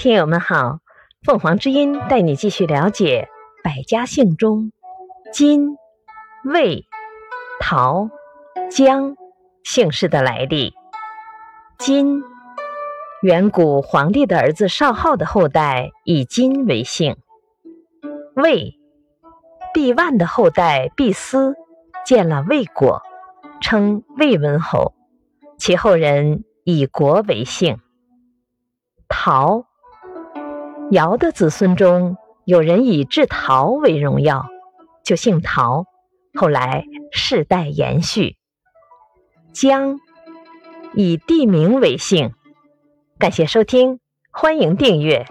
听友们好，凤凰之音带你继续了解百家姓中金、魏、陶、姜姓氏的来历。金，远古皇帝的儿子少昊的后代以金为姓。魏，毕万的后代毕斯建了魏国，称魏文侯，其后人以国为姓。陶。尧的子孙中有人以制陶为荣耀，就姓陶，后来世代延续。姜以地名为姓。感谢收听，欢迎订阅。